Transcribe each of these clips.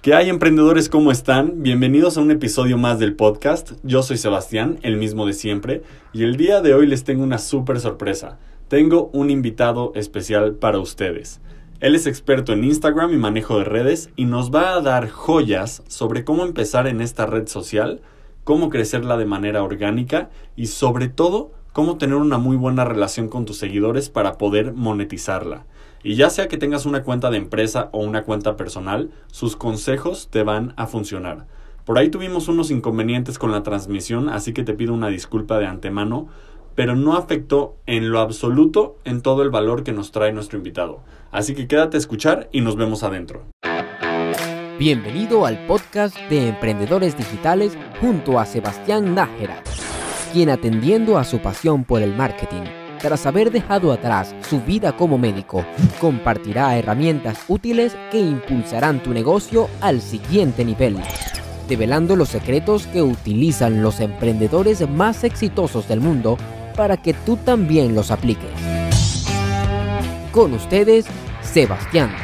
¿Qué hay emprendedores? ¿Cómo están? Bienvenidos a un episodio más del podcast. Yo soy Sebastián, el mismo de siempre, y el día de hoy les tengo una súper sorpresa. Tengo un invitado especial para ustedes. Él es experto en Instagram y manejo de redes y nos va a dar joyas sobre cómo empezar en esta red social, cómo crecerla de manera orgánica y sobre todo cómo tener una muy buena relación con tus seguidores para poder monetizarla. Y ya sea que tengas una cuenta de empresa o una cuenta personal, sus consejos te van a funcionar. Por ahí tuvimos unos inconvenientes con la transmisión, así que te pido una disculpa de antemano, pero no afectó en lo absoluto en todo el valor que nos trae nuestro invitado. Así que quédate a escuchar y nos vemos adentro. Bienvenido al podcast de Emprendedores Digitales junto a Sebastián Nájera, quien atendiendo a su pasión por el marketing tras haber dejado atrás su vida como médico, compartirá herramientas útiles que impulsarán tu negocio al siguiente nivel, develando los secretos que utilizan los emprendedores más exitosos del mundo para que tú también los apliques. Con ustedes, Sebastián.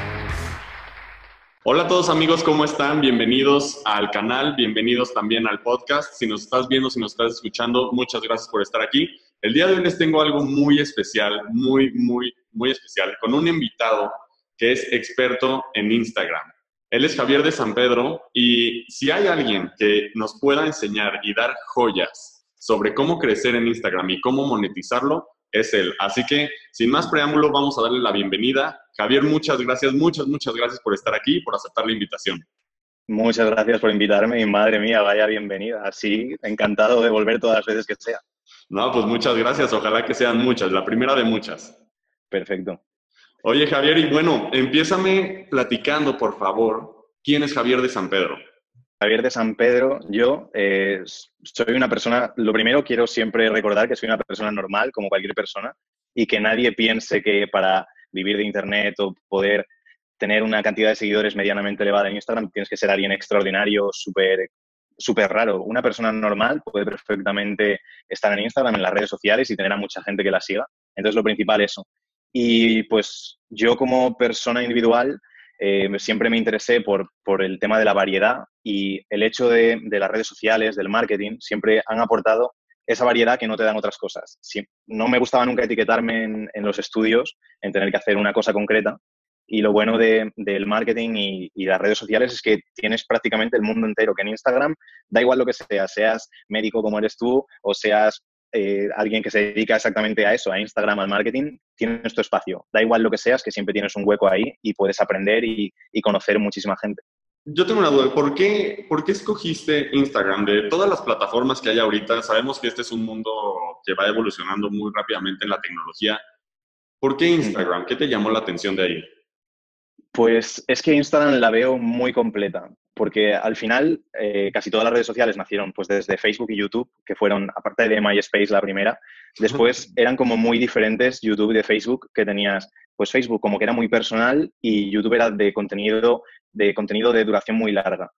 Hola a todos amigos, ¿cómo están? Bienvenidos al canal, bienvenidos también al podcast. Si nos estás viendo, si nos estás escuchando, muchas gracias por estar aquí. El día de hoy les tengo algo muy especial, muy, muy, muy especial, con un invitado que es experto en Instagram. Él es Javier de San Pedro y si hay alguien que nos pueda enseñar y dar joyas sobre cómo crecer en Instagram y cómo monetizarlo, es él. Así que, sin más preámbulo, vamos a darle la bienvenida. Javier, muchas gracias, muchas, muchas gracias por estar aquí y por aceptar la invitación. Muchas gracias por invitarme y madre mía, vaya bienvenida. Así, encantado de volver todas las veces que sea. No, pues muchas gracias. Ojalá que sean muchas. La primera de muchas. Perfecto. Oye, Javier, y bueno, empiézame platicando, por favor, ¿quién es Javier de San Pedro? Javier de San Pedro, yo eh, soy una persona, lo primero quiero siempre recordar que soy una persona normal, como cualquier persona, y que nadie piense que para vivir de Internet o poder tener una cantidad de seguidores medianamente elevada en Instagram tienes que ser alguien extraordinario, súper súper raro. Una persona normal puede perfectamente estar en Instagram, en las redes sociales y tener a mucha gente que la siga. Entonces, lo principal es eso. Y pues yo como persona individual eh, siempre me interesé por, por, el tema de la variedad y el hecho de, de, las redes sociales, del marketing, siempre han aportado esa variedad que no te dan otras cosas. no me gustaba nunca etiquetarme en, en los estudios, en tener que hacer una cosa concreta, y lo bueno de, del marketing y, y, las redes sociales es que tienes prácticamente el mundo entero, que en Instagram da igual lo que sea, seas médico como eres tú o seas eh, alguien que se dedica exactamente a eso, a Instagram, al marketing, tienes tu espacio. Da igual lo que seas, que siempre tienes un hueco ahí y puedes aprender y, y conocer muchísima gente. Yo tengo una duda, ¿por qué, ¿por qué escogiste Instagram? De todas las plataformas que hay ahorita, sabemos que este es un mundo que va evolucionando muy rápidamente en la tecnología. ¿Por qué Instagram? ¿Qué te llamó la atención de ahí? Pues es que Instagram la veo muy completa, porque al final eh, casi todas las redes sociales nacieron pues desde Facebook y YouTube, que fueron, aparte de MySpace la primera, después eran como muy diferentes YouTube de Facebook, que tenías pues Facebook como que era muy personal y YouTube era de contenido de, contenido de duración muy larga.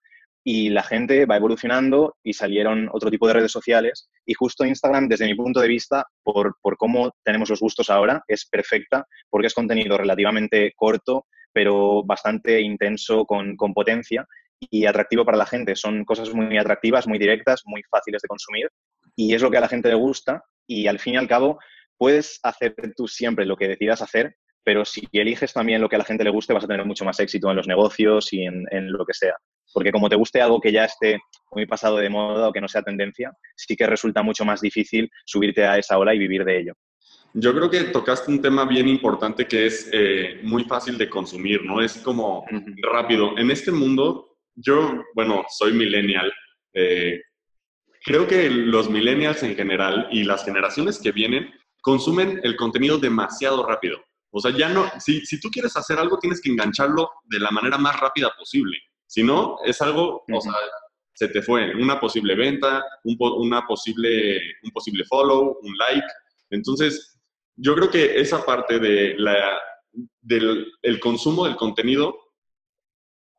Y la gente va evolucionando y salieron otro tipo de redes sociales y justo Instagram, desde mi punto de vista, por, por cómo tenemos los gustos ahora, es perfecta porque es contenido relativamente corto, pero bastante intenso, con, con, potencia y atractivo para la gente. Son cosas muy atractivas, muy directas, muy fáciles de consumir y es lo que a la gente le gusta y al fin y al cabo puedes hacer tú siempre lo que decidas hacer, pero si eliges también lo que a la gente le guste vas a tener mucho más éxito en los negocios y en, en lo que sea. Porque como te guste algo que ya esté muy pasado de moda o que no sea tendencia, sí que resulta mucho más difícil subirte a esa ola y vivir de ello. Yo creo que tocaste un tema bien importante que es eh, muy fácil de consumir, ¿no? Es como rápido. En este mundo, yo, bueno, soy millennial. Eh, creo que los millennials en general y las generaciones que vienen consumen el contenido demasiado rápido. O sea, ya no, si, si tú quieres hacer algo, tienes que engancharlo de la manera más rápida posible. Si no, es algo, o sea, se te fue una posible venta, un, una posible, un posible follow, un like. Entonces, yo creo que esa parte de la, del el consumo del contenido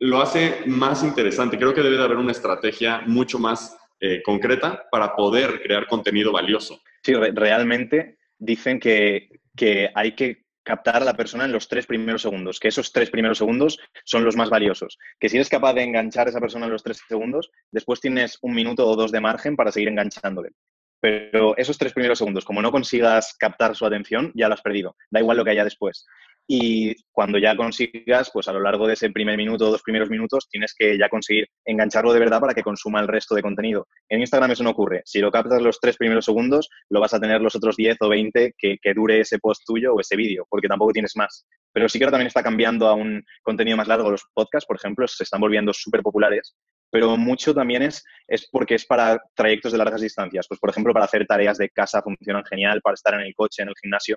lo hace más interesante. Creo que debe de haber una estrategia mucho más eh, concreta para poder crear contenido valioso. Sí, realmente dicen que, que hay que captar a la persona en los tres primeros segundos, que esos tres primeros segundos son los más valiosos. Que si eres capaz de enganchar a esa persona en los tres segundos, después tienes un minuto o dos de margen para seguir enganchándole. Pero esos tres primeros segundos, como no consigas captar su atención, ya lo has perdido. Da igual lo que haya después. Y cuando ya consigas, pues a lo largo de ese primer minuto dos primeros minutos, tienes que ya conseguir engancharlo de verdad para que consuma el resto de contenido. En Instagram eso no ocurre. Si lo captas los tres primeros segundos, lo vas a tener los otros 10 o 20 que, que dure ese post tuyo o ese vídeo, porque tampoco tienes más. Pero sí que ahora también está cambiando a un contenido más largo. Los podcasts, por ejemplo, se están volviendo súper populares, pero mucho también es, es porque es para trayectos de largas distancias. Pues, por ejemplo, para hacer tareas de casa funcionan genial, para estar en el coche, en el gimnasio.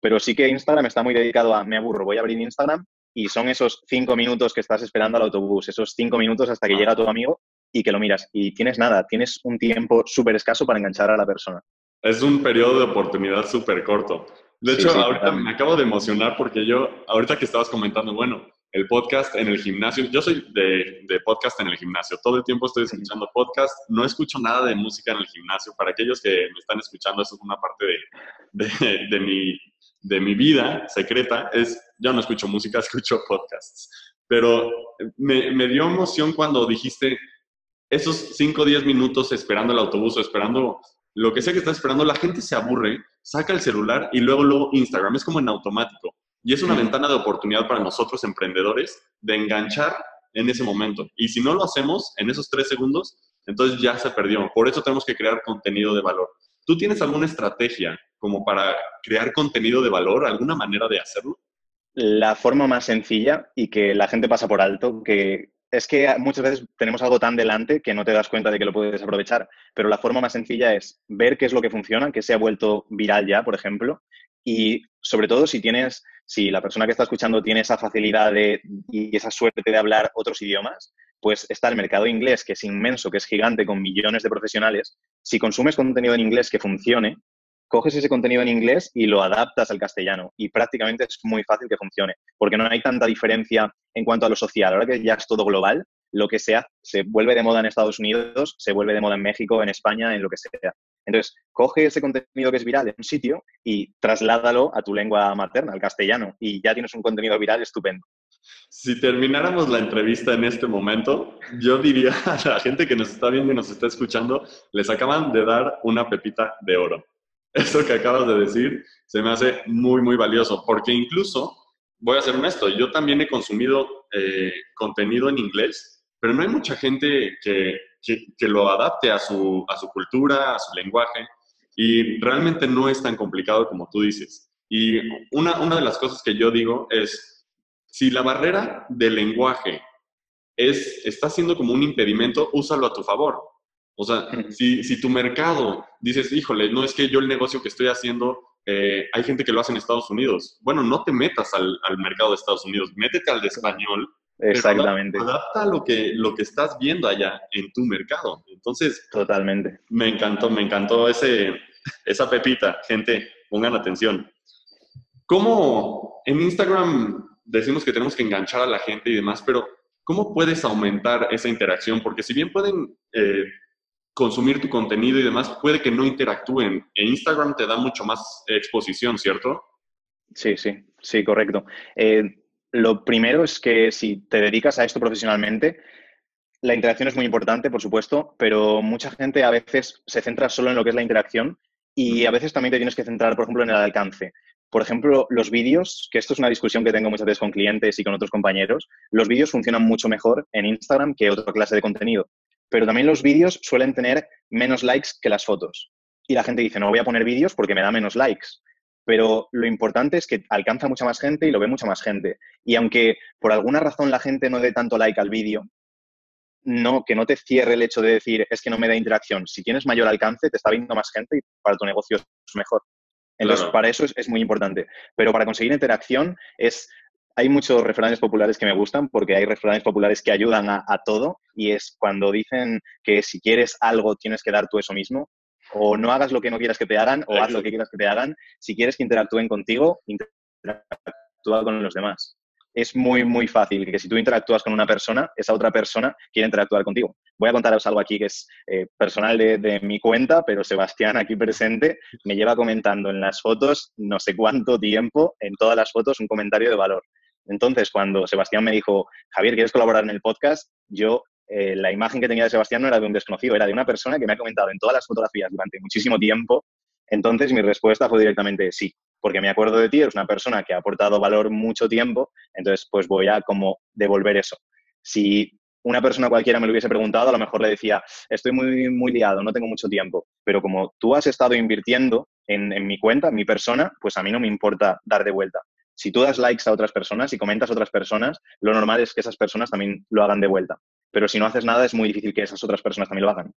Pero sí que Instagram está muy dedicado a, me aburro, voy a abrir Instagram y son esos cinco minutos que estás esperando al autobús, esos cinco minutos hasta que llega tu amigo y que lo miras. Y tienes nada, tienes un tiempo súper escaso para enganchar a la persona. Es un periodo de oportunidad súper corto. De hecho, ahorita me acabo de emocionar porque yo, ahorita que estabas comentando, bueno, el podcast en el gimnasio, yo soy de, podcast en el gimnasio, todo el tiempo estoy escuchando podcast, no escucho nada de música en el gimnasio. Para aquellos que me están escuchando, eso es una parte de, de, mi de mi vida secreta es, yo no escucho música, escucho podcasts. Pero me, me dio emoción cuando dijiste esos 5 o 10 minutos esperando el autobús o esperando lo que sea que está esperando, la gente se aburre, saca el celular y luego, luego Instagram. Es como en automático. Y es una ventana de oportunidad para nosotros emprendedores de enganchar en ese momento. Y si no lo hacemos en esos 3 segundos, entonces ya se perdió. Por eso tenemos que crear contenido de valor. ¿Tú tienes alguna estrategia como para crear contenido de valor, alguna manera de hacerlo? La forma más sencilla y que la gente pasa por alto, que es que muchas veces tenemos algo tan delante que no te das cuenta de que lo puedes aprovechar, pero la forma más sencilla es ver qué es lo que funciona, que se ha vuelto viral ya, por ejemplo, y sobre todo si tienes, si la persona que está escuchando tiene esa facilidad de, y esa suerte de hablar otros idiomas, pues está el mercado inglés, que es inmenso, que es gigante, con millones de profesionales. Si consumes contenido en inglés que funcione, coges ese contenido en inglés y lo adaptas al castellano y prácticamente es muy fácil que funcione, porque no hay tanta diferencia en cuanto a lo social. Ahora que ya es todo global, lo que sea se vuelve de moda en Estados Unidos, se vuelve de moda en México, en España, en lo que sea. Entonces, coge ese contenido que es viral en un sitio y trasládalo a tu lengua materna, al castellano, y ya tienes un contenido viral estupendo. Si termináramos la entrevista en este momento, yo diría a la gente que nos está viendo y nos está escuchando, les acaban de dar una pepita de oro. Eso que acabas de decir se me hace muy, muy valioso, porque incluso, voy a ser honesto, yo también he consumido eh, contenido en inglés, pero no hay mucha gente que, que, lo adapte a su, a su cultura, a su lenguaje, y realmente no es tan complicado como tú dices. Y una, una de las cosas que yo digo es, si la barrera del lenguaje es, está siendo como un impedimento, úsalo a tu favor. O sea, si, si, tu mercado dices, híjole, no es que yo el negocio que estoy haciendo, eh, hay gente que lo hace en Estados Unidos. Bueno, no te metas al, al mercado de Estados Unidos, métete al de español. Exactamente. Adapta, lo que, lo que estás viendo allá en tu mercado. Entonces, totalmente. Me encantó, me encantó ese, esa pepita. Gente, pongan atención. ¿Cómo en Instagram decimos que tenemos que enganchar a la gente y demás, pero ¿cómo puedes aumentar esa interacción? Porque si bien pueden eh, consumir tu contenido y demás, puede que no interactúen. En Instagram te da mucho más exposición, ¿cierto? Sí, sí, sí, correcto. Eh, lo primero es que si te dedicas a esto profesionalmente, la interacción es muy importante, por supuesto, pero mucha gente a veces se centra solo en lo que es la interacción y a veces también te tienes que centrar, por ejemplo, en el alcance. Por ejemplo, los vídeos, que esto es una discusión que tengo muchas veces con clientes y con otros compañeros, los vídeos funcionan mucho mejor en Instagram que otra clase de contenido pero también los vídeos suelen tener menos likes que las fotos. Y la gente dice, no voy a poner vídeos porque me da menos likes. Pero lo importante es que alcanza mucha más gente y lo ve mucha más gente. Y aunque por alguna razón la gente no dé tanto like al vídeo, no, que no te cierre el hecho de decir, es que no me da interacción. Si tienes mayor alcance, te está viendo más gente y para tu negocio es mejor. Entonces, para eso es, es, muy importante. Pero para conseguir interacción es hay muchos refranes populares que me gustan porque hay refranes populares que ayudan a, todo y es cuando dicen que si quieres algo tienes que dar tú eso mismo o no hagas lo que no quieras que te hagan o haz lo que quieras que te hagan. Si quieres que interactúen contigo, interactúa con los demás. es muy, muy fácil que si tú interactúas con una persona, esa otra persona quiere interactuar contigo. Voy a contaros algo aquí que es eh, personal de, de, mi cuenta, pero Sebastián aquí presente me lleva comentando en las fotos no sé cuánto tiempo, en todas las fotos, un comentario de valor. Entonces, cuando Sebastián me dijo, Javier, ¿quieres colaborar en el podcast? Yo, eh, la imagen que tenía de Sebastián no era de un desconocido, era de una persona que me ha comentado en todas las fotografías durante muchísimo tiempo. Entonces, mi respuesta fue directamente sí porque me acuerdo de ti, eres una persona que ha aportado valor mucho tiempo, entonces pues voy a como devolver eso. Si una persona cualquiera me lo hubiese preguntado, a lo mejor le decía, estoy muy, muy liado, no tengo mucho tiempo, pero como tú has estado invirtiendo en, en mi cuenta, en mi persona, pues a mí no me importa dar de vuelta. Si tú das likes a otras personas y comentas a otras personas, lo normal es que esas personas también lo hagan de vuelta. Pero si no haces nada, es muy difícil que esas otras personas también lo hagan.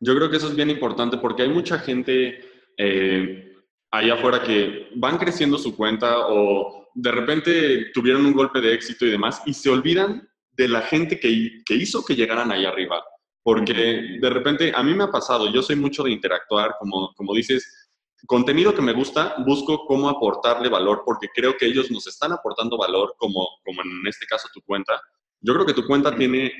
Yo creo que eso es bien importante porque hay mucha gente eh, allá afuera que van creciendo su cuenta o de repente tuvieron un golpe de éxito y demás y se olvidan de la gente que, que hizo que llegaran ahí arriba. Porque de repente a mí me ha pasado, yo soy mucho de interactuar, como, como dices, contenido que me gusta, busco cómo aportarle valor porque creo que ellos nos están aportando valor, como, como en este caso tu cuenta. Yo creo que tu cuenta tiene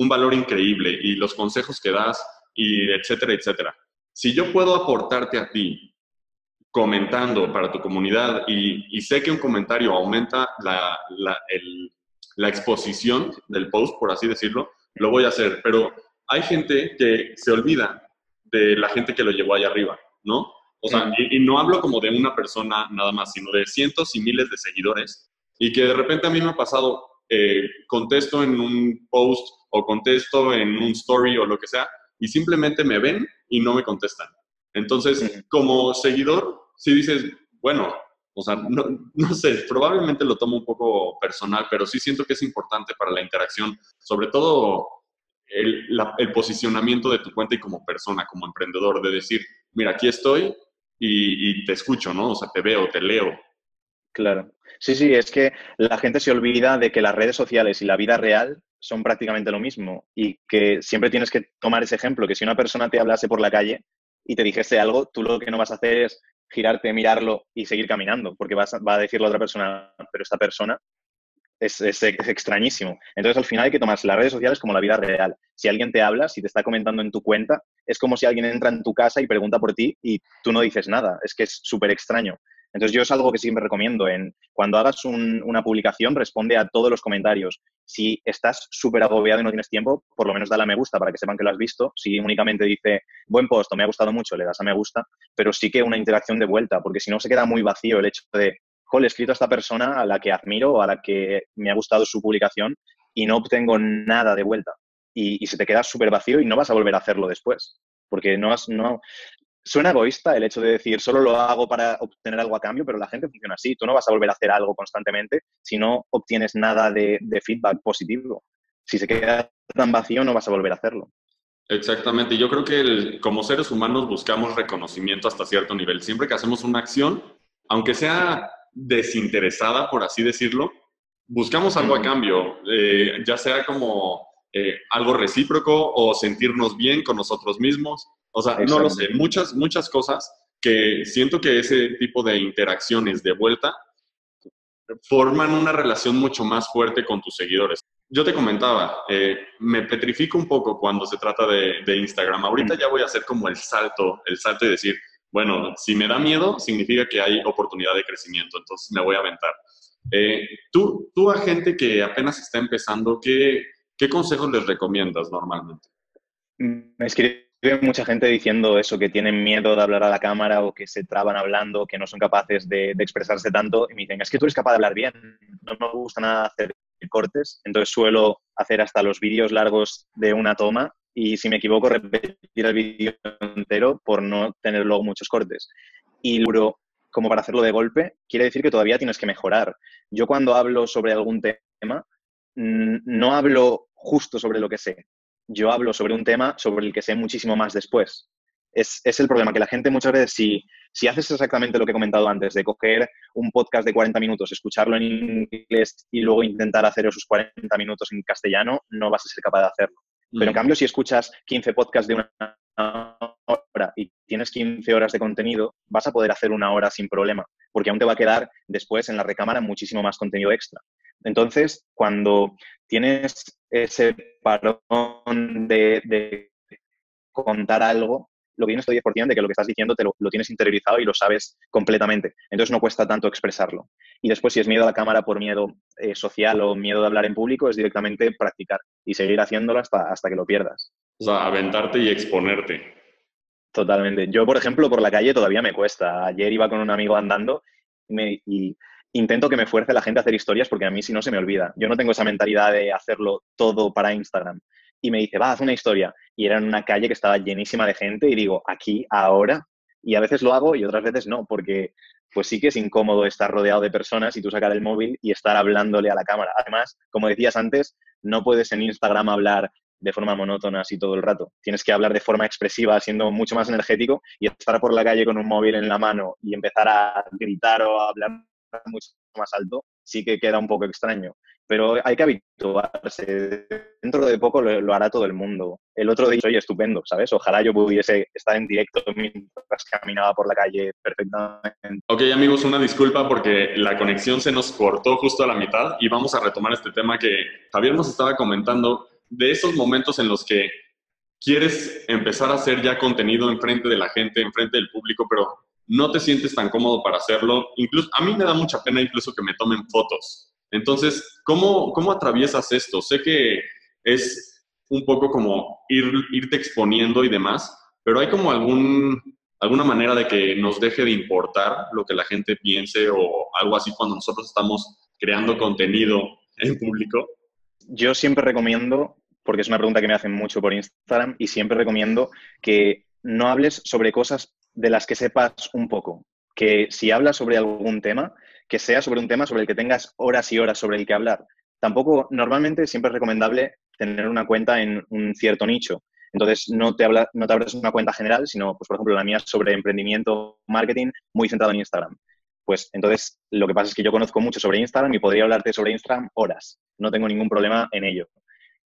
un valor increíble y los consejos que das y etcétera, etcétera. Si yo puedo aportarte a ti comentando para tu comunidad y, sé que un comentario aumenta la, la, exposición del post, por así decirlo, lo voy a hacer. Pero hay gente que se olvida de la gente que lo llevó allá arriba, ¿no? O sea, y, no hablo como de una persona nada más, sino de cientos y miles de seguidores y que de repente a mí me ha pasado, eh, contesto en un post o contesto en un story o lo que sea y simplemente me ven y no me contestan. Entonces, como seguidor, si dices, bueno, o sea, no, sé, probablemente lo tomo un poco personal, pero sí siento que es importante para la interacción, sobre todo el, el, posicionamiento de tu cuenta y como persona, como emprendedor, de decir, mira, aquí estoy y, y, te escucho, ¿no? O sea, te veo, te leo. Claro. Sí, sí, es que la gente se olvida de que las redes sociales y la vida real son prácticamente lo mismo y que siempre tienes que tomar ese ejemplo, que si una persona te hablase por la calle, y te dijese algo, tú lo que no vas a hacer es girarte, mirarlo y seguir caminando, porque vas, va a decir la otra persona, pero esta persona es, es, extrañísimo. Entonces, al final hay que tomarse las redes sociales como la vida real. Si alguien te habla, si te está comentando en tu cuenta, es como si alguien entra en tu casa y pregunta por ti y tú no dices nada. Es que es súper extraño. Entonces yo es algo que siempre recomiendo. En, cuando hagas una publicación, responde a todos los comentarios. Si estás súper agobiado y no tienes tiempo, por lo menos dale a me gusta para que sepan que lo has visto. Si únicamente dice, buen post, me ha gustado mucho, le das a me gusta, pero sí que una interacción de vuelta, porque si no se queda muy vacío el hecho de, joder, he escrito a esta persona a la que admiro a la que me ha gustado su publicación y no obtengo nada de vuelta. Y, y se te queda súper vacío y no vas a volver a hacerlo después porque no, has, no, suena egoísta el hecho de decir solo lo hago para obtener algo a cambio, pero la gente funciona así. Tú no vas a volver a hacer algo constantemente si no obtienes nada de, feedback positivo. Si se queda tan vacío, no vas a volver a hacerlo. Exactamente. Yo creo que como seres humanos buscamos reconocimiento hasta cierto nivel. Siempre que hacemos una acción, aunque sea desinteresada, por así decirlo, buscamos algo a cambio, eh, ya sea como eh, algo recíproco o sentirnos bien con nosotros mismos. O sea, no lo sé, muchas, muchas cosas que siento que ese tipo de interacciones de vuelta forman una relación mucho más fuerte con tus seguidores. Yo te comentaba, eh, me petrifico un poco cuando se trata de, Instagram. Ahorita ya voy a hacer como el salto, el salto y decir, bueno, si me da miedo, significa que hay oportunidad de crecimiento, entonces me voy a aventar. Eh, tú, tú a gente que apenas está empezando, ¿qué, ¿qué consejos les recomiendas normalmente? Me escribe mucha gente diciendo eso, que tienen miedo de hablar a la cámara o que se traban hablando, que no son capaces de, expresarse tanto. Y me dicen, es que tú eres capaz de hablar bien. No me gusta nada hacer cortes, entonces suelo hacer hasta los vídeos largos de una toma y si me equivoco repetir el vídeo entero por no tener luego muchos cortes. Y luego, como para hacerlo de golpe, quiere decir que todavía tienes que mejorar. Yo cuando hablo sobre algún tema, no hablo justo sobre lo que sé yo hablo sobre un tema sobre el que sé muchísimo más después. Es, el problema, que la gente muchas veces, si, si haces exactamente lo que he comentado antes, de coger un podcast de 40 minutos, escucharlo en inglés y luego intentar hacer esos 40 minutos en castellano, no vas a ser capaz de hacerlo. Pero en mm. cambio, si escuchas 15 podcasts de una hora y tienes 15 horas de contenido, vas a poder hacer una hora sin problema, porque aún te va a quedar después en la recámara muchísimo más contenido extra. Entonces, cuando tienes ese parón de, contar algo, lo que tienes es 10% de que lo que estás diciendo te lo, tienes interiorizado y lo sabes completamente. Entonces no cuesta tanto expresarlo. Y después, si es miedo a la cámara por miedo eh, social o miedo de hablar en público, es directamente practicar y seguir haciéndolo hasta, hasta que lo pierdas. O sea, aventarte y exponerte. Totalmente. Yo, por ejemplo, por la calle todavía me cuesta. Ayer iba con un amigo andando y, intento que me fuerce la gente a hacer historias porque a mí si no se me olvida. Yo no tengo esa mentalidad de hacerlo todo para Instagram. Y me dice, va, haz una historia. Y era en una calle que estaba llenísima de gente y digo, aquí, ahora. Y a veces lo hago y otras veces no, porque pues sí que es incómodo estar rodeado de personas y tú sacar el móvil y estar hablándole a la cámara. Además, como decías antes, no puedes en Instagram hablar de forma monótona así todo el rato. Tienes que hablar de forma expresiva, siendo mucho más energético y estar por la calle con un móvil en la mano y empezar a gritar o a hablar mucho más alto, sí que queda un poco extraño. Pero hay que habituarse. Dentro de poco lo, hará todo el mundo. El otro día, oye, estupendo, ¿sabes? Ojalá yo pudiese estar en directo mientras caminaba por la calle perfectamente. Ok, amigos, una disculpa porque la conexión se nos cortó justo a la mitad y vamos a retomar este tema que Javier nos estaba comentando de esos momentos en los que quieres empezar a hacer ya contenido enfrente de la gente, enfrente del público, pero no te sientes tan cómodo para hacerlo. Incluso a mí me da mucha pena incluso que me tomen fotos. Entonces, ¿cómo, cómo atraviesas esto? Sé que es un poco como ir, irte exponiendo y demás, pero hay como algún, alguna manera de que nos deje de importar lo que la gente piense o algo así cuando nosotros estamos creando contenido en público. Yo siempre recomiendo porque es una pregunta que me hacen mucho por Instagram y siempre recomiendo que no hables sobre cosas de las que sepas un poco. Que si hablas sobre algún tema, que sea sobre un tema sobre el que tengas horas y horas sobre el que hablar. Tampoco, normalmente siempre es recomendable tener una cuenta en un cierto nicho. Entonces, no te, habla, no te abres una cuenta general, sino, pues, por ejemplo, la mía sobre emprendimiento, marketing, muy centrado en Instagram. Pues entonces, lo que pasa es que yo conozco mucho sobre Instagram y podría hablarte sobre Instagram horas. No tengo ningún problema en ello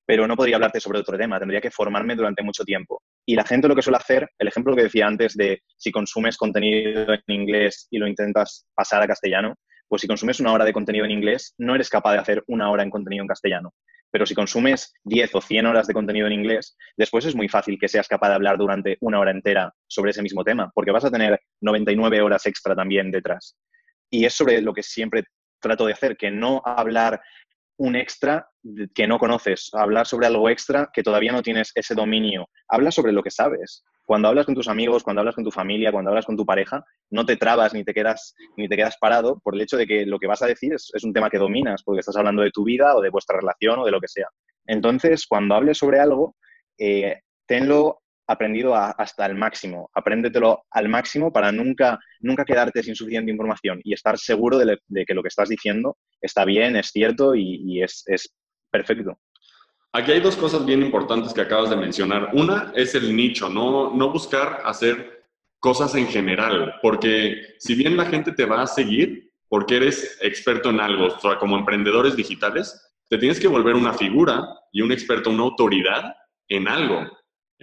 pero no podría hablarte sobre otro tema, tendría que formarme durante mucho tiempo. Y la gente lo que suele hacer, el ejemplo que decía antes de si consumes contenido en inglés y lo intentas pasar a castellano, pues si consumes una hora de contenido en inglés, no eres capaz de hacer una hora en contenido en castellano. Pero si consumes 10 o 100 horas de contenido en inglés, después es muy fácil que seas capaz de hablar durante una hora entera sobre ese mismo tema, porque vas a tener 99 horas extra también detrás. Y es sobre lo que siempre trato de hacer, que no hablar un extra que no conoces, hablar sobre algo extra que todavía no tienes ese dominio. Habla sobre lo que sabes. Cuando hablas con tus amigos, cuando hablas con tu familia, cuando hablas con tu pareja, no te trabas ni te quedas, ni te quedas parado por el hecho de que lo que vas a decir es, un tema que dominas, porque estás hablando de tu vida o de vuestra relación o de lo que sea. Entonces, cuando hables sobre algo, eh, tenlo aprendido hasta el máximo. Apréndetelo al máximo para nunca, nunca quedarte sin suficiente información y estar seguro de, que lo que estás diciendo está bien, es cierto y, es, perfecto. Aquí hay dos cosas bien importantes que acabas de mencionar. Una es el nicho, no, no buscar hacer cosas en general, porque si bien la gente te va a seguir porque eres experto en algo, o sea, como emprendedores digitales, te tienes que volver una figura y un experto, una autoridad en algo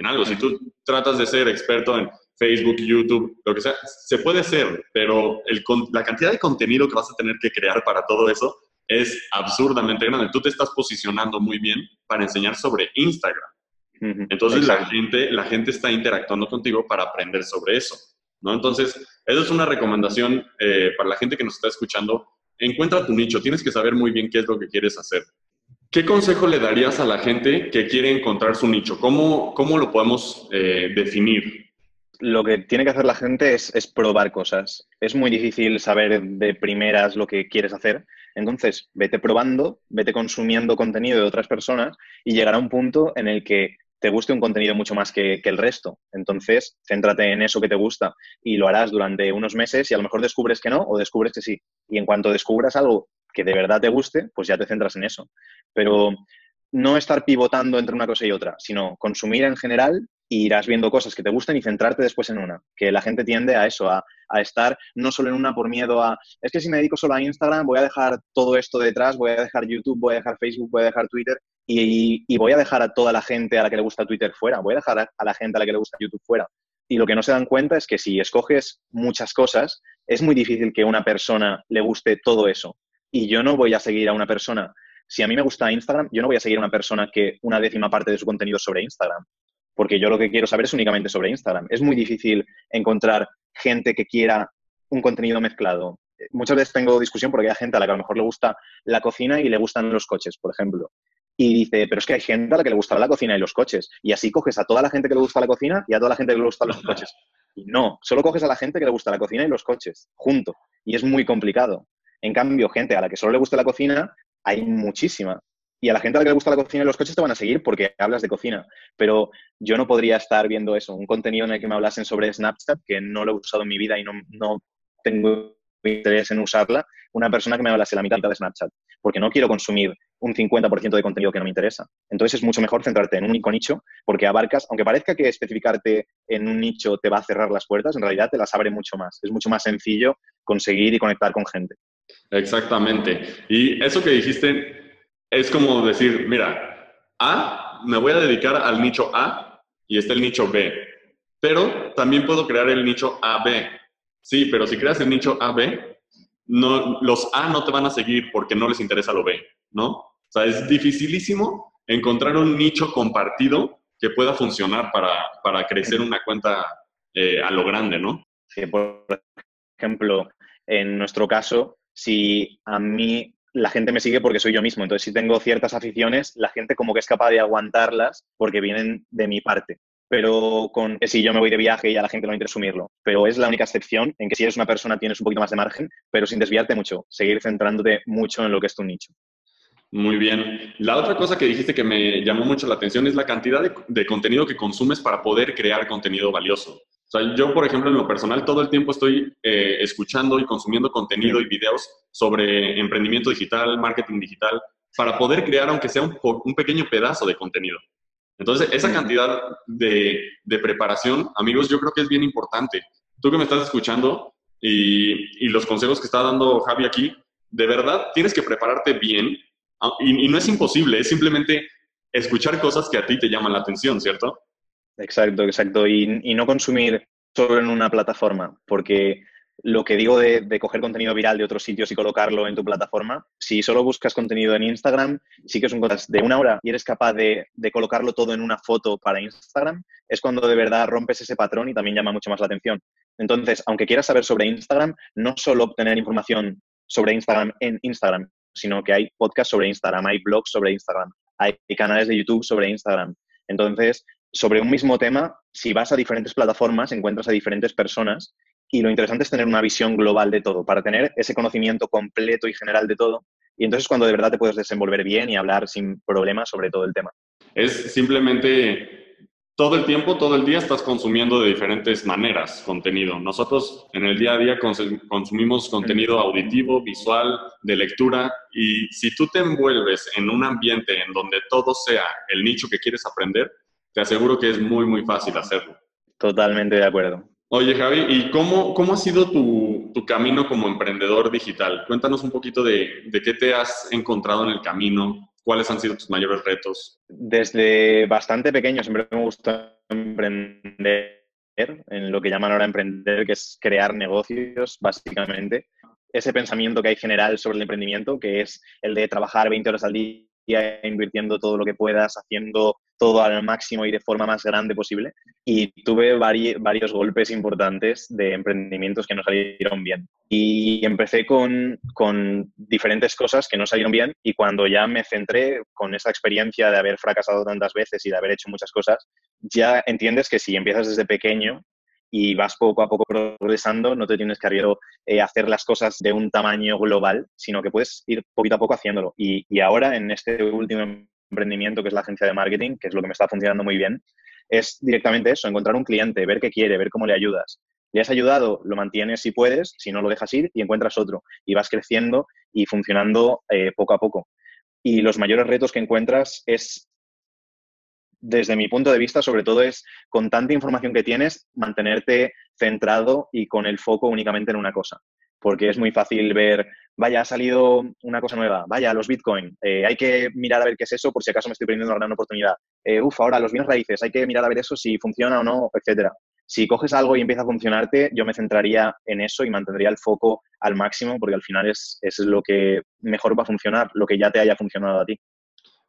en algo. Si tú tratas de ser experto en Facebook, YouTube, lo que sea, se puede ser, pero la cantidad de contenido que vas a tener que crear para todo eso es absurdamente grande. Tú te estás posicionando muy bien para enseñar sobre Instagram. Entonces la gente, la gente está interactuando contigo para aprender sobre eso. ¿no? Entonces, esa es una recomendación eh, para la gente que nos está escuchando. Encuentra tu nicho, tienes que saber muy bien qué es lo que quieres hacer. ¿Qué consejo le darías a la gente que quiere encontrar su nicho? ¿Cómo, cómo lo podemos eh, definir? Lo que tiene que hacer la gente es, es, probar cosas. Es muy difícil saber de primeras lo que quieres hacer. Entonces, vete probando, vete consumiendo contenido de otras personas y llegará un punto en el que te guste un contenido mucho más que, que, el resto. Entonces, céntrate en eso que te gusta y lo harás durante unos meses y a lo mejor descubres que no o descubres que sí. Y en cuanto descubras algo que de verdad te guste, pues ya te centras en eso. Pero no estar pivotando entre una cosa y otra, sino consumir en general irás viendo cosas que te gusten y centrarte después en una. Que la gente tiende a eso, a, estar no solo en una por miedo a, es que si me dedico solo a Instagram, voy a dejar todo esto detrás, voy a dejar YouTube, voy a dejar Facebook, voy a dejar Twitter y, voy a dejar a toda la gente a la que le gusta Twitter fuera, voy a dejar a la gente a la que le gusta YouTube fuera. Y lo que no se dan cuenta es que si escoges muchas cosas, es muy difícil que una persona le guste todo eso Y yo no voy a seguir a una persona. Si a mí me gusta Instagram, yo no voy a seguir a una persona que una décima parte de su contenido sobre Instagram. Porque yo lo que quiero saber es únicamente sobre Instagram. Es muy difícil encontrar gente que quiera un contenido mezclado. Muchas veces tengo discusión porque hay gente a la que a lo mejor le gusta la cocina y le gustan los coches, por ejemplo. Y dice, pero es que hay gente a la que le gusta la cocina y los coches. Y así coges a toda la gente que le gusta la cocina y a toda la gente que le gustan los coches. Y no, solo coges a la gente que le gusta la cocina y los coches, junto. Y es muy complicado. En cambio, gente a la que solo le gusta la cocina, hay muchísima. Y a la gente a la que le gusta la cocina y los coches te van a seguir porque hablas de cocina. Pero yo no podría estar viendo eso, un contenido en el que me hablasen sobre Snapchat, que no lo he usado en mi vida y no, no tengo interés en usarla, una persona que me hablase la mitad de Snapchat, porque no quiero consumir un 50% de contenido que no me interesa. Entonces es mucho mejor centrarte en un único nicho, porque abarcas, aunque parezca que especificarte en un nicho te va a cerrar las puertas, en realidad te las abre mucho más. Es mucho más sencillo conseguir y conectar con gente. Exactamente. Y eso que dijiste es como decir, mira, A, me voy a dedicar al nicho A y está el nicho B, pero también puedo crear el nicho AB. Sí, pero si creas el nicho AB, no, los A no te van a seguir porque no les interesa lo B, ¿no? O sea, es dificilísimo encontrar un nicho compartido que pueda funcionar para, crecer una cuenta eh, a lo grande, ¿no? Sí, por ejemplo, en nuestro caso, si a mí la gente me sigue porque soy yo mismo, entonces si tengo ciertas aficiones, la gente como que es capaz de aguantarlas porque vienen de mi parte pero con que si yo me voy de viaje y a la gente no interesa sumirlo. Pero es la única excepción en que si eres una persona tienes un poquito más de margen, pero sin desviarte mucho, seguir centrándote mucho en lo que es tu nicho. Muy bien. La otra cosa que dijiste que me llamó mucho la atención es la cantidad de, contenido que consumes para poder crear contenido valioso. O sea, yo, por ejemplo, en lo personal, todo el tiempo estoy eh, escuchando y consumiendo contenido y videos sobre emprendimiento digital, marketing digital, para poder crear, aunque sea un, un pequeño pedazo de contenido. Entonces, esa cantidad de, preparación, amigos, yo creo que es bien importante. Tú que me estás escuchando y, los consejos que está dando Javi aquí, de verdad tienes que prepararte bien ah, y, no es imposible, es simplemente escuchar cosas que a ti te llaman la atención, ¿cierto? Exacto, exacto. Y, y no consumir solo en una plataforma, porque lo que digo de, coger contenido viral de otros sitios y colocarlo en tu plataforma, si solo buscas contenido en Instagram, sí que es un podcast de una hora y eres capaz de, colocarlo todo en una foto para Instagram, es cuando de verdad rompes ese patrón y también llama mucho más la atención. Entonces, aunque quieras saber sobre Instagram, no solo obtener información sobre Instagram en Instagram, sino que hay podcasts sobre Instagram, hay blogs sobre Instagram, hay canales de YouTube sobre Instagram. Entonces, sobre un mismo tema, si vas a diferentes plataformas, encuentras a diferentes personas y lo interesante es tener una visión global de todo, para tener ese conocimiento completo y general de todo. Y entonces cuando de verdad te puedes desenvolver bien y hablar sin problemas sobre todo el tema. Es simplemente todo el tiempo, todo el día estás consumiendo de diferentes maneras contenido. Nosotros en el día a día consumimos contenido auditivo, visual, de lectura y si tú te envuelves en un ambiente en donde todo sea el nicho que quieres aprender, te aseguro que es muy, muy fácil hacerlo. Totalmente de acuerdo. Oye, Javi, ¿y cómo, cómo ha sido tu, tu, camino como emprendedor digital? Cuéntanos un poquito de, de, qué te has encontrado en el camino, cuáles han sido tus mayores retos. Desde bastante pequeño siempre me gusta emprender, en lo que llaman ahora emprender, que es crear negocios, básicamente. Ese pensamiento que hay general sobre el emprendimiento, que es el de trabajar 20 horas al día invirtiendo todo lo que puedas, haciendo todo al máximo y de forma más grande posible. Y tuve varios golpes importantes de emprendimientos que no salieron bien. Y empecé con, con diferentes cosas que no salieron bien y cuando ya me centré con esa experiencia de haber fracasado tantas veces y de haber hecho muchas cosas, ya entiendes que si empiezas desde pequeño y vas poco a poco progresando, no te tienes que arriesgar eh, hacer las cosas de un tamaño global, sino que puedes ir poquito a poco haciéndolo. Y, y, ahora, en este último emprendimiento, que es la agencia de marketing, que es lo que me está funcionando muy bien, es directamente eso, encontrar un cliente, ver qué quiere, ver cómo le ayudas. Le has ayudado, lo mantienes si puedes, si no lo dejas ir y encuentras otro. Y vas creciendo y funcionando eh, poco a poco. Y los mayores retos que encuentras es desde mi punto de vista, sobre todo es con tanta información que tienes, mantenerte centrado y con el foco únicamente en una cosa. Porque es muy fácil ver, vaya, ha salido una cosa nueva, vaya, los Bitcoin, eh, hay que mirar a ver qué es eso por si acaso me estoy perdiendo una gran oportunidad. Eh, uf, ahora los bienes raíces, hay que mirar a ver eso si funciona o no, etcétera. si coges algo y empieza a funcionarte, yo me centraría en eso y mantendría el foco al máximo porque al final es, es lo que mejor va a funcionar, lo que ya te haya funcionado a ti.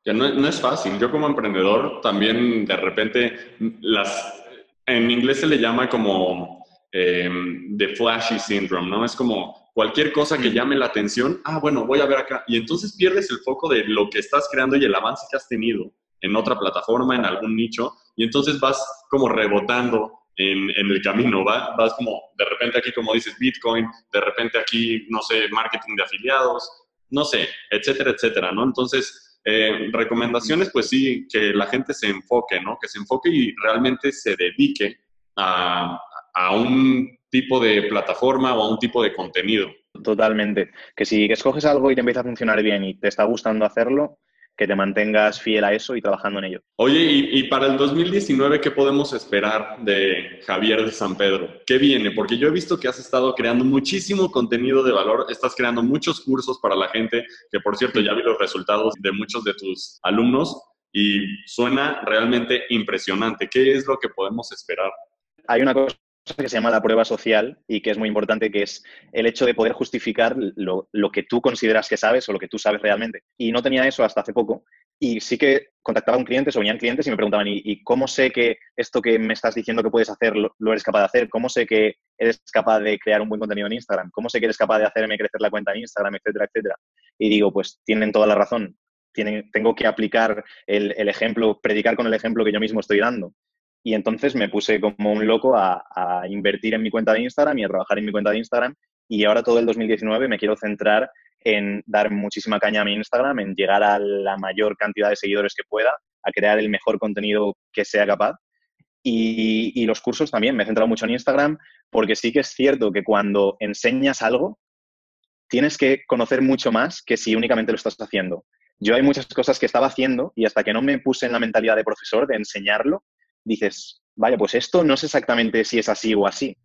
No, no, es fácil. Yo como emprendedor también de repente las... En inglés se le llama como eh, the flashy syndrome, ¿no? Es como cualquier cosa que mm. llame la atención, ah, bueno, voy a ver acá. Y entonces pierdes el foco de lo que estás creando y el avance que has tenido en otra plataforma, en algún nicho, y entonces vas como rebotando en, en, el camino, ¿va? vas como de repente aquí, como dices, Bitcoin, de repente aquí, no sé, marketing de afiliados, no sé, etcétera, etcétera, ¿no? Entonces, eh, recomendaciones, pues sí, que la gente se enfoque, ¿no? Que se enfoque y realmente se dedique a, a un tipo de plataforma o a un tipo de contenido. Totalmente. Que si escoges algo y te empieza a funcionar bien y te está gustando hacerlo, que te mantengas fiel a eso y trabajando en ello. Oye, y, para el 2019, ¿qué podemos esperar de Javier de San Pedro? ¿Qué viene? Porque yo he visto que has estado creando muchísimo contenido de valor, estás creando muchos cursos para la gente, que por cierto ya vi los resultados de muchos de tus alumnos y suena realmente impresionante. ¿Qué es lo que podemos esperar? Hay una cosa que se llama la prueba social y que es muy importante, que es el hecho de poder justificar lo, que tú consideras que sabes o lo que tú sabes realmente. Y no tenía eso hasta hace poco. Y sí que contactaba a un cliente, o venían clientes y me preguntaban, ¿y, cómo sé que esto que me estás diciendo que puedes hacer lo, eres capaz de hacer? ¿Cómo sé que eres capaz de crear un buen contenido en Instagram? ¿Cómo sé que eres capaz de hacerme crecer la cuenta en Instagram, etcétera, etcétera? Y digo, pues tienen toda la razón. Tienen, tengo que aplicar el, el ejemplo, predicar con el ejemplo que yo mismo estoy dando. Y entonces me puse como un loco a, invertir en mi cuenta de Instagram y a trabajar en mi cuenta de Instagram. Y ahora todo el 2019 me quiero centrar en dar muchísima caña a mi Instagram, en llegar a la mayor cantidad de seguidores que pueda, a crear el mejor contenido que sea capaz. Y, y, los cursos también, me he centrado mucho en Instagram, porque sí que es cierto que cuando enseñas algo, tienes que conocer mucho más que si únicamente lo estás haciendo. Yo hay muchas cosas que estaba haciendo y hasta que no me puse en la mentalidad de profesor, de enseñarlo, dices, vaya, pues esto no sé exactamente si es así o así.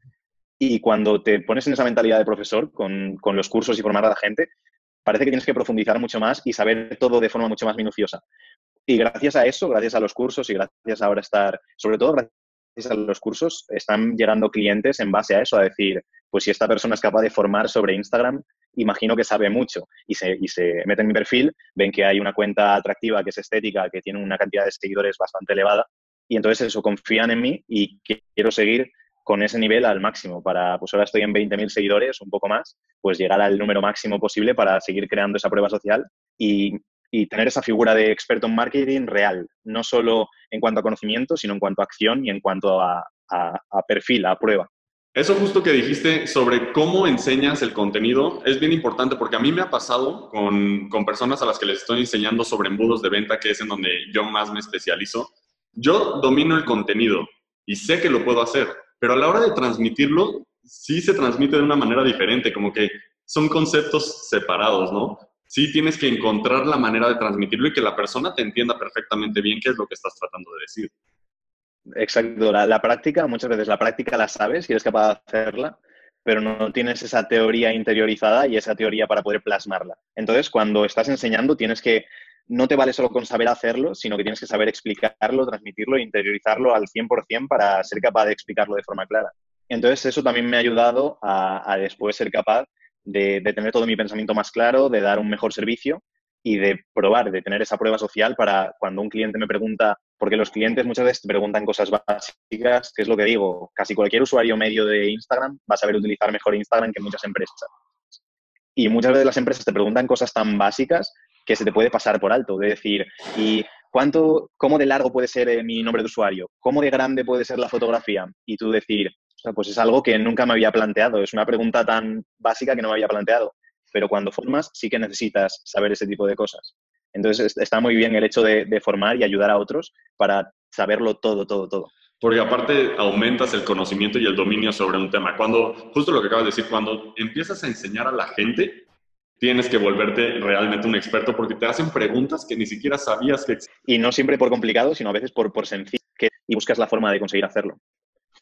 Y cuando te pones en esa mentalidad de profesor con, los cursos y formar a la gente, parece que tienes que profundizar mucho más y saber todo de forma mucho más minuciosa. Y gracias a eso, gracias a los cursos y gracias a estar, sobre todo gracias a los cursos, están llegando clientes en base a eso, a decir, pues si esta persona es capaz de formar sobre Instagram, imagino que sabe mucho. Y se, y se mete en mi perfil, ven que hay una cuenta atractiva, que es estética, que tiene una cantidad de seguidores bastante elevada, y entonces eso, confían en mí y quiero seguir con ese nivel al máximo para, pues ahora estoy en 20.000 seguidores, un poco más, pues llegar al número máximo posible para seguir creando esa prueba social y, y tener esa figura de experto en marketing real, no solo en cuanto a conocimiento, sino en cuanto a acción y en cuanto a, a, a perfil, a prueba. Eso justo que dijiste sobre cómo enseñas el contenido es bien importante porque a mí me ha pasado con, con, personas a las que les estoy enseñando sobre embudos de venta, que es en donde yo más me especializo, yo domino el contenido y sé que lo puedo hacer, pero a la hora de transmitirlo, sí se transmite de una manera diferente, como que son conceptos separados, ¿no? Sí tienes que encontrar la manera de transmitirlo y que la persona te entienda perfectamente bien qué es lo que estás tratando de decir. Exacto, la, práctica, muchas veces la práctica la sabes y eres capaz de hacerla, pero no tienes esa teoría interiorizada y esa teoría para poder plasmarla. Entonces, cuando estás enseñando, tienes que no te vale solo con saber hacerlo, sino que tienes que saber explicarlo, transmitirlo, interiorizarlo al 100% para ser capaz de explicarlo de forma clara. Entonces, eso también me ha ayudado a, después ser capaz de, tener todo mi pensamiento más claro, de dar un mejor servicio y de probar, de tener esa prueba social para cuando un cliente me pregunta, porque los clientes muchas veces te preguntan cosas básicas, que es lo que digo, casi cualquier usuario medio de Instagram va a saber utilizar mejor Instagram que muchas empresas. Y muchas veces las empresas te preguntan cosas tan básicas que se te puede pasar por alto. De decir, ¿y cuánto, cómo de largo puede ser eh, mi nombre de usuario? ¿Cómo de grande puede ser la fotografía? Y tú decir, pues es algo que nunca me había planteado. Es una pregunta tan básica que no me había planteado. Pero cuando formas, sí que necesitas saber ese tipo de cosas. Entonces está muy bien el hecho de, formar y ayudar a otros para saberlo todo, todo, todo. Porque aparte aumentas el conocimiento y el dominio sobre un tema. Cuando, justo lo que acabas de decir, cuando empiezas a enseñar a la gente, tienes que volverte realmente un experto porque te hacen preguntas que ni siquiera sabías que existían. Y no siempre por complicado, sino a veces por, por sencillo y buscas la forma de conseguir hacerlo.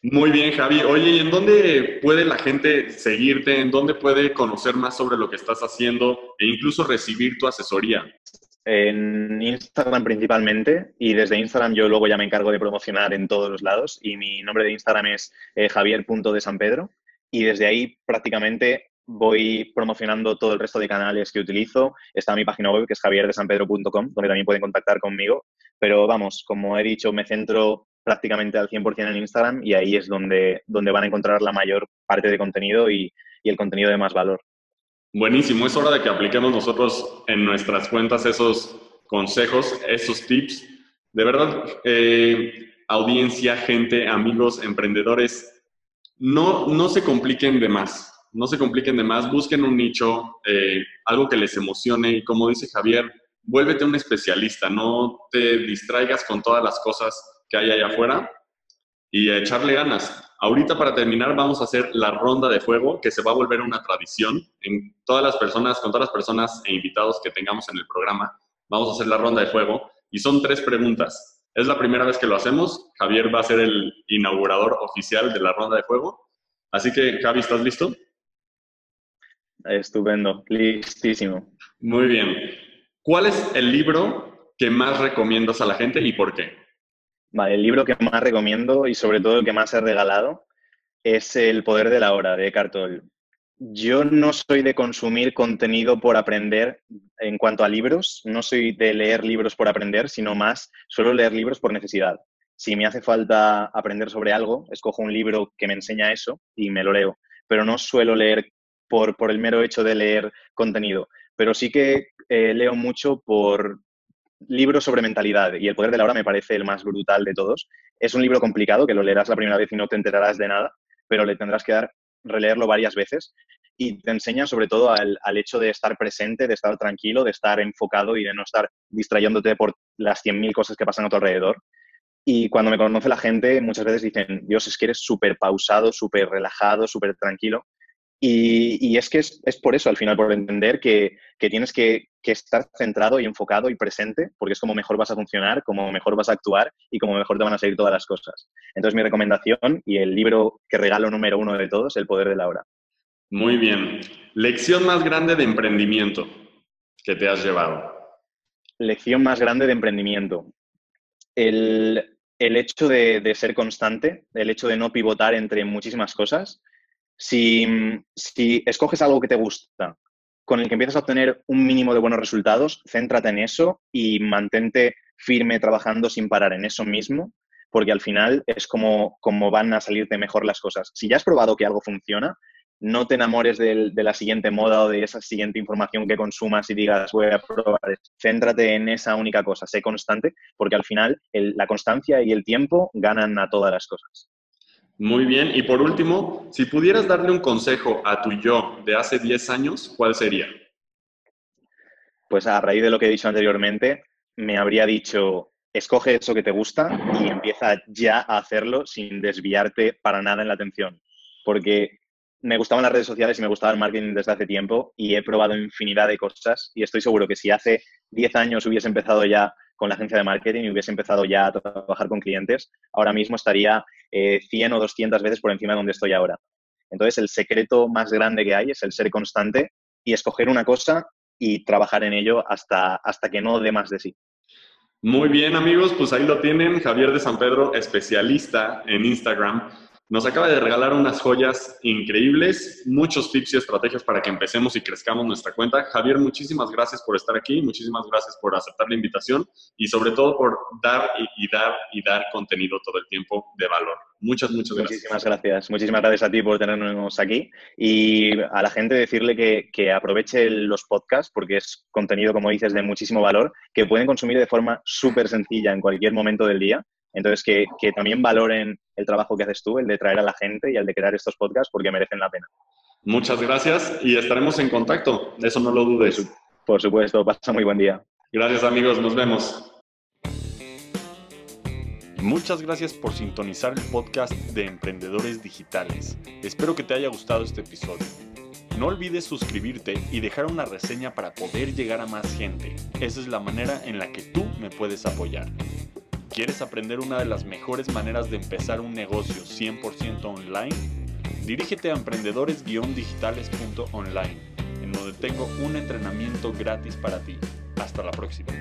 Muy bien, Javi. Oye, ¿y en dónde puede la gente seguirte? ¿En dónde puede conocer más sobre lo que estás haciendo e incluso recibir tu asesoría? En Instagram principalmente y desde Instagram yo luego ya me encargo de promocionar en todos los lados y mi nombre de Instagram es eh, javier.desanpedro y desde ahí prácticamente voy promocionando todo el resto de canales que utilizo. Está mi página web que es javierdesanpedro.com donde también pueden contactar conmigo. Pero vamos, como he dicho, me centro prácticamente al 100% en Instagram y ahí es donde, donde van a encontrar la mayor parte de contenido y, y el contenido de más valor. Buenísimo, es hora de que apliquemos nosotros en nuestras cuentas esos consejos, esos tips. De verdad, eh, audiencia, gente, amigos, emprendedores, no, no se compliquen de más, no se compliquen de más, busquen un nicho, eh, algo que les emocione y como dice Javier, vuélvete un especialista, no te distraigas con todas las cosas que hay allá afuera y echarle ganas. Ahorita para terminar vamos a hacer la ronda de fuego que se va a volver una tradición en todas las personas, con todas las personas e invitados que tengamos en el programa. Vamos a hacer la ronda de fuego y son tres preguntas. Es la primera vez que lo hacemos. Javier va a ser el inaugurador oficial de la ronda de fuego. Así que, Javi, ¿estás listo? Estupendo, listísimo. Muy bien. ¿Cuál es el libro que más recomiendas a la gente y por qué? Vale, el libro que más recomiendo y sobre todo el que más he regalado es El poder de la hora de Eckhart Tolle. Yo no soy de consumir contenido por aprender en cuanto a libros, no soy de leer libros por aprender, sino más suelo leer libros por necesidad. Si me hace falta aprender sobre algo, escojo un libro que me enseña eso y me lo leo, pero no suelo leer por, el mero hecho de leer contenido. Pero sí que eh, leo mucho por, libro sobre mentalidad y el poder de la hora me parece el más brutal de todos. Es un libro complicado que lo leerás la primera vez y no te enterarás de nada, pero le tendrás que dar, releerlo varias veces y te enseña sobre todo al, hecho de estar presente, de estar tranquilo, de estar enfocado y de no estar distrayéndote por las 100.000 cosas que pasan a tu alrededor. Y cuando me conoce la gente, muchas veces dicen, Dios, es que eres súper pausado, súper relajado, súper tranquilo. Y, es que es, por eso, al final, por entender que, tienes que, estar centrado y enfocado y presente, porque es como mejor vas a funcionar, como mejor vas a actuar y como mejor te van a salir todas las cosas. Entonces, mi recomendación y el libro que regalo número uno de todos, El Poder de la Hora. Muy bien. Lección más grande de emprendimiento que te has llevado. Lección más grande de emprendimiento. El, hecho de, de ser constante, el hecho de no pivotar entre muchísimas cosas si, escoges algo que te gusta, con el que empiezas a obtener un mínimo de buenos resultados, céntrate en eso y mantente firme trabajando sin parar en eso mismo, porque al final es como, van a salirte mejor las cosas. Si ya has probado que algo funciona, no te enamores de, la siguiente moda o de esa siguiente información que consumas y digas, voy a probar. Céntrate en esa única cosa, sé constante, porque al final la constancia y el tiempo ganan a todas las cosas. Muy bien. Y por último, si pudieras darle un consejo a tu yo de hace 10 años, ¿cuál sería? Pues a raíz de lo que he dicho anteriormente, me habría dicho, escoge eso que te gusta y empieza ya a hacerlo sin desviarte para nada en la atención. Porque me gustaban las redes sociales y me gustaba el marketing desde hace tiempo y he probado infinidad de cosas y estoy seguro que si hace 10 años hubiese empezado ya con la agencia de marketing y hubiese empezado ya a trabajar con clientes, ahora mismo estaría 100 eh, o 200 veces por encima de donde estoy ahora. Entonces, el secreto más grande que hay es el ser constante y escoger una cosa y trabajar en ello hasta, hasta que no dé más de sí. Muy bien, amigos, pues ahí lo tienen. Javier de San Pedro, especialista en Instagram. Nos acaba de regalar unas joyas increíbles, muchos tips y estrategias para que empecemos y crezcamos nuestra cuenta. Javier, muchísimas gracias por estar aquí, muchísimas gracias por aceptar la invitación y sobre todo por dar y, dar y dar contenido todo el tiempo de valor. Muchas, muchas gracias. Muchísimas gracias. Muchísimas gracias a ti por tenernos aquí y a la gente decirle que, que aproveche los podcasts porque es contenido, como dices, de muchísimo valor que pueden consumir de forma súper sencilla en cualquier momento del día entonces, que, también valoren el trabajo que haces tú, el de traer a la gente y el de crear estos podcasts, porque merecen la pena. Muchas gracias y estaremos en contacto. Eso no lo dudes. Por supuesto, pasa muy buen día. Gracias amigos, nos vemos. Muchas gracias por sintonizar el podcast de Emprendedores Digitales. Espero que te haya gustado este episodio. No olvides suscribirte y dejar una reseña para poder llegar a más gente. Esa es la manera en la que tú me puedes apoyar. ¿Quieres aprender una de las mejores maneras de empezar un negocio 100% online? Dirígete a emprendedores-digitales.online, en donde tengo un entrenamiento gratis para ti. Hasta la próxima.